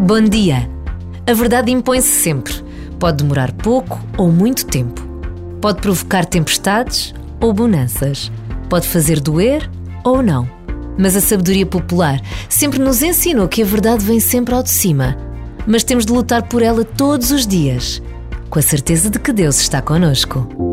Bom dia! A verdade impõe-se sempre. Pode demorar pouco ou muito tempo. Pode provocar tempestades ou bonanças. Pode fazer doer ou não. Mas a sabedoria popular sempre nos ensinou que a verdade vem sempre ao de cima. Mas temos de lutar por ela todos os dias, com a certeza de que Deus está conosco.